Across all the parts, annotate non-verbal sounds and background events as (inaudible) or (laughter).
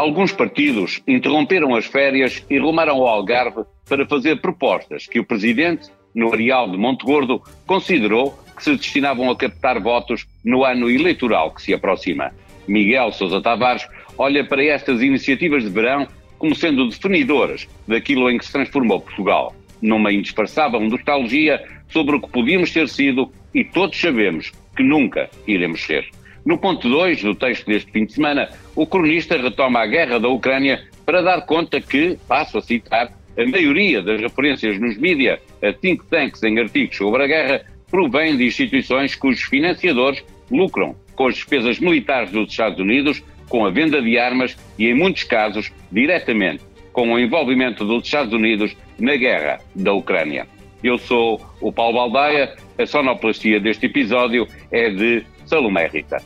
Alguns partidos interromperam as férias e rumaram ao Algarve para fazer propostas que o presidente, no areal de Monte Gordo, considerou que se destinavam a captar votos no ano eleitoral que se aproxima. Miguel Sousa Tavares olha para estas iniciativas de verão como sendo definidoras daquilo em que se transformou Portugal, numa indispensável nostalgia sobre o que podíamos ter sido e todos sabemos que nunca iremos ser. No ponto 2 do texto deste fim de semana, o cronista retoma a guerra da Ucrânia para dar conta que, passo a citar, a maioria das referências nos mídia a think tanks em artigos sobre a guerra provém de instituições cujos financiadores lucram com as despesas militares dos Estados Unidos, com a venda de armas e, em muitos casos, diretamente com o envolvimento dos Estados Unidos na guerra da Ucrânia. Eu sou o Paulo Baldaia, a sonoplastia deste episódio é de Salomé Rita.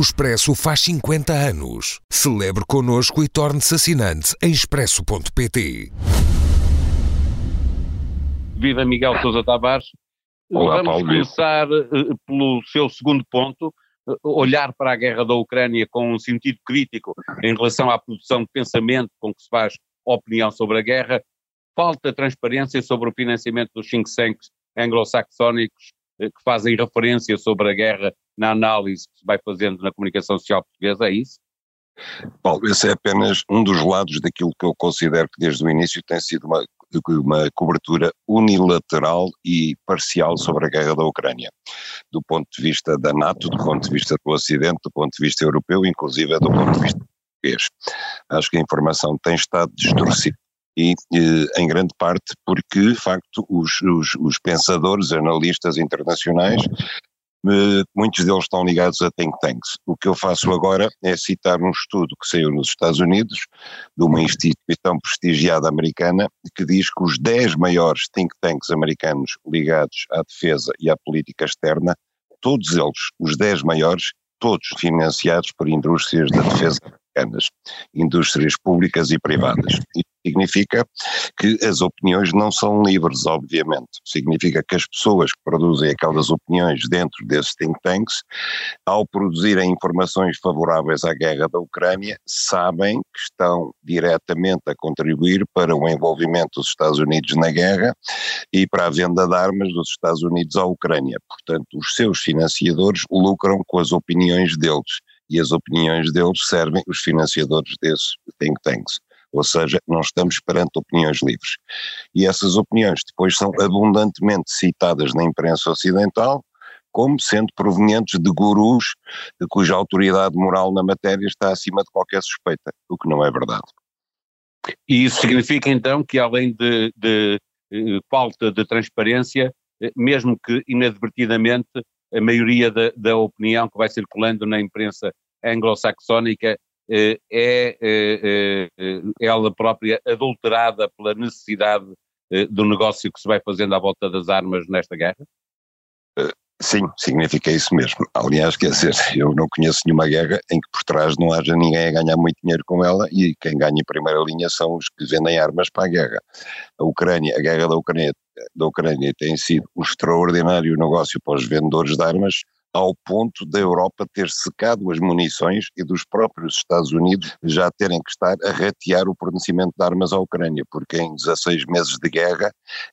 O Expresso faz 50 anos. Celebre connosco e torne-se assinante em expresso.pt. Viva Miguel Sousa Tavares. Olá, Vamos Paulo. começar uh, pelo seu segundo ponto, uh, olhar para a guerra da Ucrânia com um sentido crítico em relação à produção de pensamento com que se faz opinião sobre a guerra. Falta transparência sobre o financiamento dos think tanks anglo-saxónicos que fazem referência sobre a guerra na análise que se vai fazendo na comunicação social portuguesa, é isso? Paulo, esse é apenas um dos lados daquilo que eu considero que desde o início tem sido uma, uma cobertura unilateral e parcial sobre a guerra da Ucrânia, do ponto de vista da NATO, do ponto de vista do Ocidente, do ponto de vista europeu, inclusive do ponto de vista português. Acho que a informação tem estado distorcida e, em grande parte porque, de facto, os, os, os pensadores, analistas internacionais muitos deles estão ligados a think tanks. O que eu faço agora é citar um estudo que saiu nos Estados Unidos, de uma instituição prestigiada americana, que diz que os 10 maiores think tanks americanos ligados à defesa e à política externa, todos eles, os 10 maiores, todos financiados por indústrias da defesa americanas, indústrias públicas e privadas. Isso significa que as opiniões não são livres, obviamente. Significa que as pessoas que produzem aquelas opiniões dentro desses think tanks, ao produzirem informações favoráveis à guerra da Ucrânia, sabem que estão diretamente a contribuir para o envolvimento dos Estados Unidos na guerra e para a venda de armas dos Estados Unidos à Ucrânia. Portanto, os seus financiadores lucram com as opiniões deles e as opiniões deles servem os financiadores desses think tanks. Ou seja, não estamos perante opiniões livres. E essas opiniões depois são abundantemente citadas na imprensa ocidental como sendo provenientes de gurus cuja autoridade moral na matéria está acima de qualquer suspeita, o que não é verdade. E isso significa então que além de, de, de falta de transparência, mesmo que inadvertidamente, a maioria da, da opinião que vai circulando na imprensa anglo-saxónica é, é, é, ela própria adulterada pela necessidade do negócio que se vai fazendo à volta das armas nesta guerra? Sim, significa isso mesmo. Aliás, quer dizer, eu não conheço nenhuma guerra em que por trás não haja ninguém a ganhar muito dinheiro com ela e quem ganha em primeira linha são os que vendem armas para a guerra. A Ucrânia, a guerra da Ucrânia, da Ucrânia tem sido um extraordinário negócio para os vendedores de armas, ao ponto da Europa ter secado as munições e dos próprios Estados Unidos já terem que estar a ratear o fornecimento de armas à Ucrânia, porque em 16 meses de guerra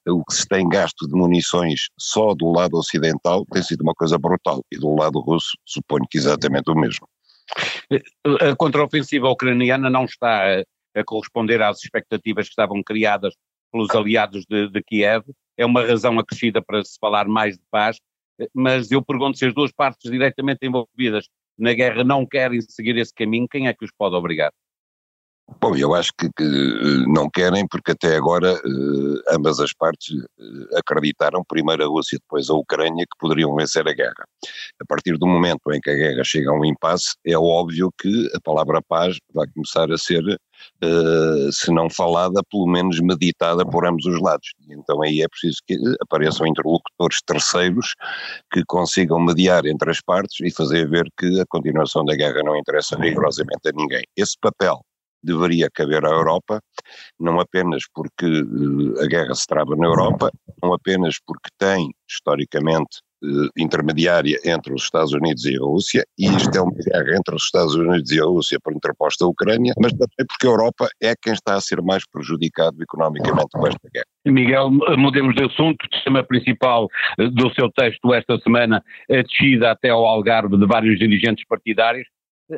o que se tem gasto de munições só do lado ocidental tem sido uma coisa brutal e do lado russo suponho que exatamente o mesmo. A contraofensiva ucraniana não está a, corresponder às expectativas que estavam criadas pelos aliados de, de Kiev, é uma razão acrescida para se falar mais de paz, mas eu pergunto se as duas partes diretamente envolvidas na guerra não querem seguir esse caminho, quem é que os pode obrigar? Bom, eu acho que, que não querem, porque até agora eh, ambas as partes eh, acreditaram, primeiro a Rússia, depois a Ucrânia, que poderiam vencer a guerra. A partir do momento em que a guerra chega a um impasse, é óbvio que a palavra paz vai começar a ser, eh, se não falada, pelo menos meditada por ambos os lados. E então aí é preciso que apareçam interlocutores terceiros que consigam mediar entre as partes e fazer ver que a continuação da guerra não interessa rigorosamente a ninguém. Esse papel deveria caber à Europa, não apenas porque uh, a guerra se trava na Europa, não apenas porque tem, historicamente, uh, intermediária entre os Estados Unidos e a Rússia, e isto é uma guerra entre os Estados Unidos e a Rússia por interposta a Ucrânia, mas também porque a Europa é quem está a ser mais prejudicado economicamente com esta guerra. Miguel, mudemos de assunto. O tema principal eh, do seu texto esta semana, a descida até ao Algarve de vários dirigentes partidários.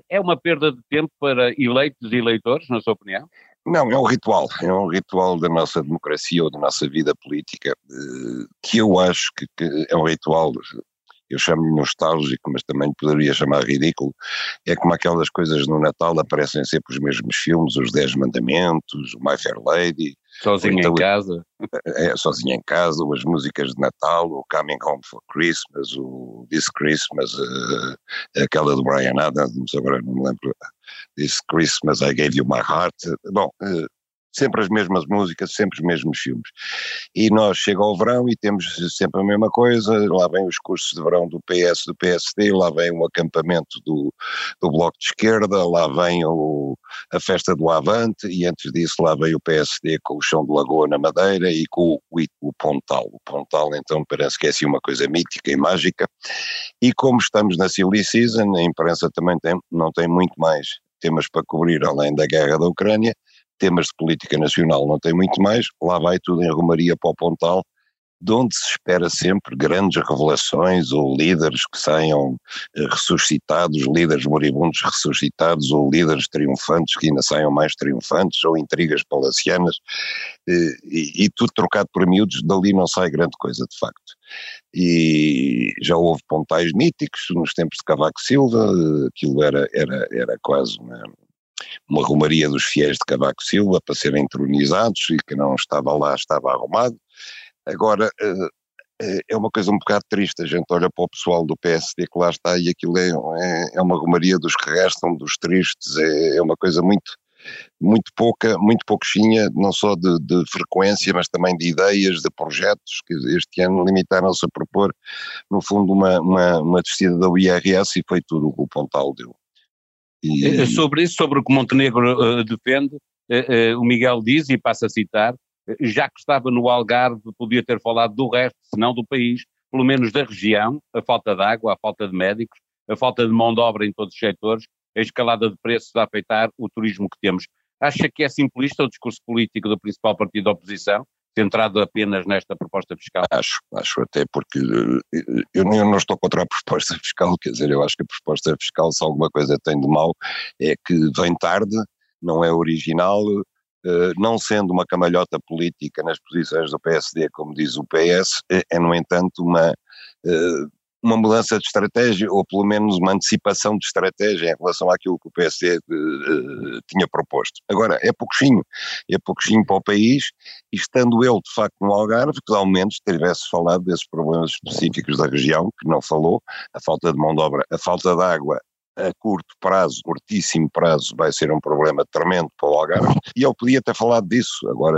É uma perda de tempo para eleitos e eleitores, na sua opinião? Não, é um ritual, é um ritual da nossa democracia ou da nossa vida política, eh, que eu acho que, que é um ritual, eu chamo-lhe nostálgico, mas também poderia chamar ridículo, é como aquelas coisas no Natal aparecem sempre os mesmos filmes, os Dez Mandamentos, o My Fair Lady, Sozinho então, em casa? É, sozinho em casa, as músicas de Natal, o Coming Home for Christmas, o This Christmas, uh, aquela do Brian Adams, agora não me lembro, This Christmas I Gave You My Heart. Bom, uh, sempre as mesmas músicas, sempre os mesmos filmes. E nós chega ao verão e temos sempre a mesma coisa, lá vem os cursos de verão do PS, do PSD, lá vem o acampamento do, do Bloco de Esquerda, lá vem o, a festa do Avante e antes disso lá vem o PSD com o chão de Lagoa na Madeira e com o, o Pontal. O Pontal então parece que é assim uma coisa mítica e mágica e como estamos na Silly Season, a imprensa também tem, não tem muito mais temas para cobrir além da guerra da Ucrânia, temas de política nacional não tem muito mais, lá vai tudo em Romaria para o Pontal, de onde se espera sempre grandes revelações ou líderes que saiam eh, ressuscitados, líderes moribundos ressuscitados ou líderes triunfantes que ainda saiam mais triunfantes ou intrigas palacianas eh, e, e tudo trocado por miúdos, dali não sai grande coisa de facto. E já houve pontais míticos nos tempos de Cavaco Silva, eh, aquilo era, era, era quase uma, uma romaria dos fiéis de Cavaco Silva para serem entronizados e que não estava lá estava arrumado. Agora, eh, eh, é uma coisa um bocado triste, a gente olha para o pessoal do PSD que lá está e aquilo é, é, é uma romaria dos que restam, dos tristes, é, é uma coisa muito, muito pouca, muito pouquinha, não só de, de, frequência, mas também de ideias, de projetos, que este ano limitaram-se a propor, no fundo, uma, uma, uma descida da IRS e foi tudo o que o Pontal deu. E... Eh, sobre isso, sobre o que Montenegro uh, defende, uh, uh, o Miguel diz, e passa a citar, já que estava no Algarve, podia ter falado do resto, se não do país, pelo menos da região, a falta de água, a falta de médicos, a falta de mão de obra em todos os setores, a escalada de preços a afetar o turismo que temos. Acha que é simplista o discurso político do principal partido da oposição? Centrado apenas nesta proposta fiscal? Acho, acho até porque eh, eu, eu não estou contra a proposta (laughs) fiscal, quer dizer, eu acho que a proposta fiscal, se alguma coisa tem de mal, é que vem tarde, não é original, Uh, não sendo uma camalhota política nas posições do PSD, como diz o PS, é, é no entanto uma, uma mudança de estratégia, ou pelo menos uma antecipação de estratégia em relação àquilo que o PSD uh, eh, tinha proposto. Agora, é pouquinho, é pouquinho para o país, e estando ele de facto no Algarve, que ao menos tivesse falado desses problemas específicos da região, que não falou, a falta de mão de obra, a falta de água, a curto prazo, curtíssimo prazo, vai ser um problema tremendo para o Algarve. E ele podia ter falado disso. Agora,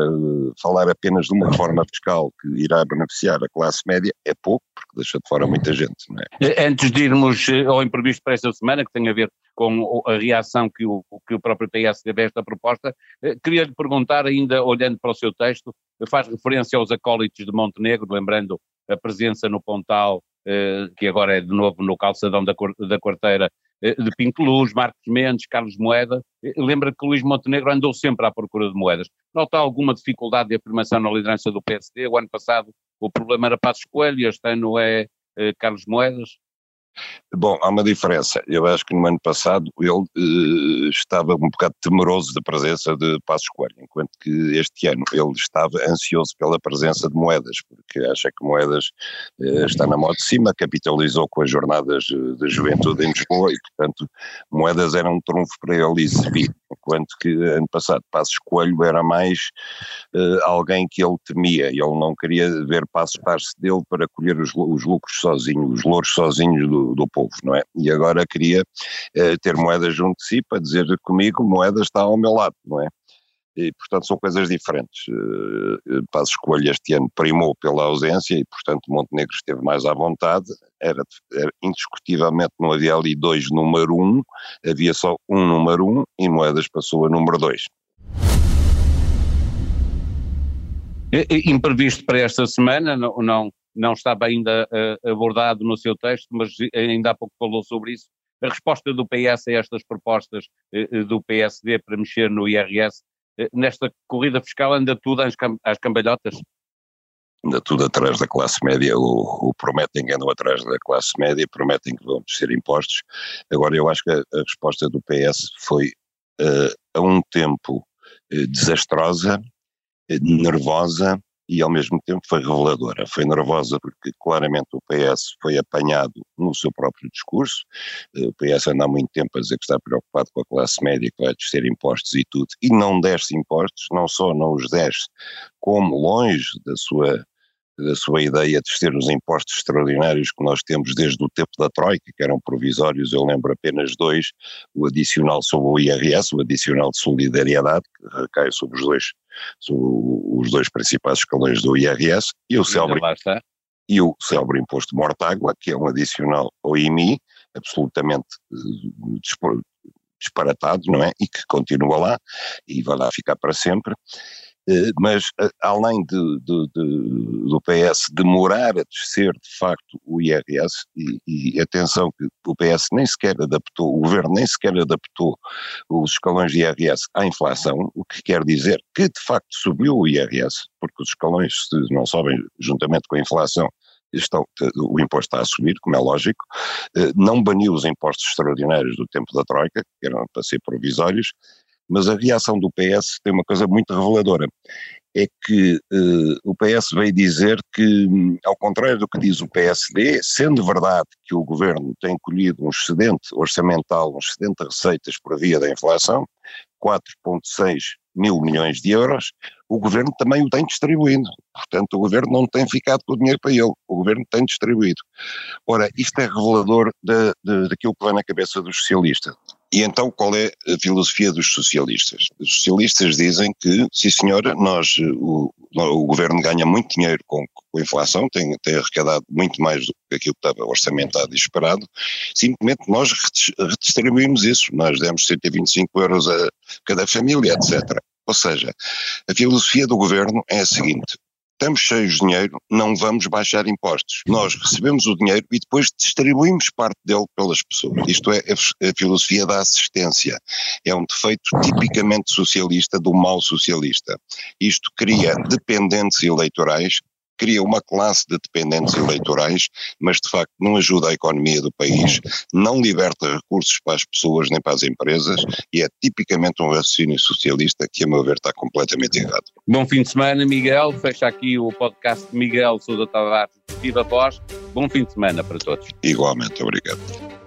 falar apenas de uma reforma fiscal que irá beneficiar a classe média é pouco, porque deixa de fora muita gente, é? Eh, antes de irmos eh, ao imprevisto para esta semana, que tem a ver com a reação que o, que o próprio PS teve a esta proposta, eh, queria lhe perguntar, ainda olhando para o seu texto, faz referência aos acólitos de Montenegro, lembrando a presença no Pontal, que agora é de novo no calçadão da, da quarteira eh, de Pinto Luz, Marcos Mendes, Carlos Moeda. Eh, lembra que Luís Montenegro andou sempre à procura de moedas. Nota alguma dificuldade de afirmação na liderança do PSD? O ano passado o problema era Passos Coelho, este ano é, é Carlos Moedas. Bom, há uma diferença. Eu acho que no ano passado ele uh, estava um bocado temeroso da presença de Passos Coelho, enquanto que este ano ele estava ansioso pela presença de Moedas, porque acha que Moedas uh, está na moda de cima, capitalizou com as jornadas eh, de juventude em Lisboa e, portanto, Moedas era um trunfo para ele exibir, enquanto que ano passado Passos Coelho era mais uh, alguém que ele temia, e ele não queria ver Passos parte dele para colher os, os lucros sozinho, os louros sozinhos do do, povo, não é? E agora queria eh, ter moedas junto de si para dizer comigo, moeda está ao meu lado, não é? E, portanto, são coisas diferentes. Uh, Passo Escolha este ano primou pela ausência e, portanto, Montenegro esteve mais à vontade. Era, era, indiscutivelmente não havia ali dois número um, havia só um número um e Moedas passou a número dois. Imprevisto para esta semana, não, não, não estava ainda uh, abordado no seu texto, mas ainda há pouco falou sobre isso. A resposta do PS a estas propostas do PSD para mexer no IRS eh, nesta corrida fiscal anda tudo às, cam às cambalhotas? Anda tudo atrás da classe média, o, o prometem que andam atrás da classe média, prometem que vão ser impostos. Agora, eu acho que a, a resposta do PS foi uh, a um tempo uh, desastrosa, nervosa e ao mesmo tempo foi reveladora. Foi nervosa porque claramente o PS foi apanhado no seu próprio discurso. Eh, o PS anda há muito tempo a dizer que está preocupado com a classe média, que vai descer impostos e tudo, e não desce impostos, não só não os desce, como longe da sua da sua ideia de ter os impostos extraordinários que nós temos desde o tempo da Troika, que eram provisórios, eu lembro apenas dois, o adicional sobre o IRS, o adicional de solidariedade, que recai sobre os dois, os dois principais escalões do IRS, e o célebre, e o célebre imposto mortágua, que é um adicional ao IMI, absolutamente eh, disparatado, não é? E que continua lá e vai lá ficar para sempre. Eh, mas eh, além de, de, de, do PS demorar a descer de facto o IRS, e, e, atenção que o PS nem sequer adaptou, o governo nem sequer adaptou os escalões de IRS à inflação, o que quer dizer que de facto subiu o IRS, porque os escalões se não sobem juntamente com a inflação, Estão, o imposto está a subir, como é lógico, eh, não baniu os impostos extraordinários do tempo da Troika, que eram para ser provisórios, mas a reação do PS tem uma coisa muito reveladora. É que uh, o PS veio dizer que, ao contrário do que diz o PSD, sendo verdade que o governo tem colhido um excedente orçamental, um excedente de receitas por via da inflação, 4,6 mil milhões de euros, o governo também o tem distribuído. Portanto, o governo não tem ficado com o dinheiro para ele, o governo tem distribuído. Ora, isto é revelador de, de, daquilo que vai na cabeça dos socialistas. E então qual é a filosofia dos socialistas? Os socialistas dizem que, sim senhora, nós, o, o governo ganha muito dinheiro com, com a inflação, tem, tem arrecadado muito mais do que aquilo que estava orçamentado e esperado, simplesmente nós redistribuímos isso, nós demos 125 euros a cada família, etc. Ou seja, a filosofia do governo é a seguinte, estamos cheios de dinheiro, não vamos baixar impostos. Nós recebemos o dinheiro e depois distribuímos parte dele pelas pessoas. Isto é a, filosofia da assistência. É um defeito tipicamente socialista do mal socialista. Isto cria dependentes eleitorais cria uma classe de dependentes eleitorais, mas de facto não ajuda a economia do país, não liberta recursos para as pessoas nem para as empresas e é tipicamente um raciocínio socialista que, a meu ver, está completamente errado. Bom fim de semana, Miguel. Fecha aqui o podcast Miguel Sousa Tavares, Viva Voz. Bom fim de semana para todos. Igualmente, obrigado.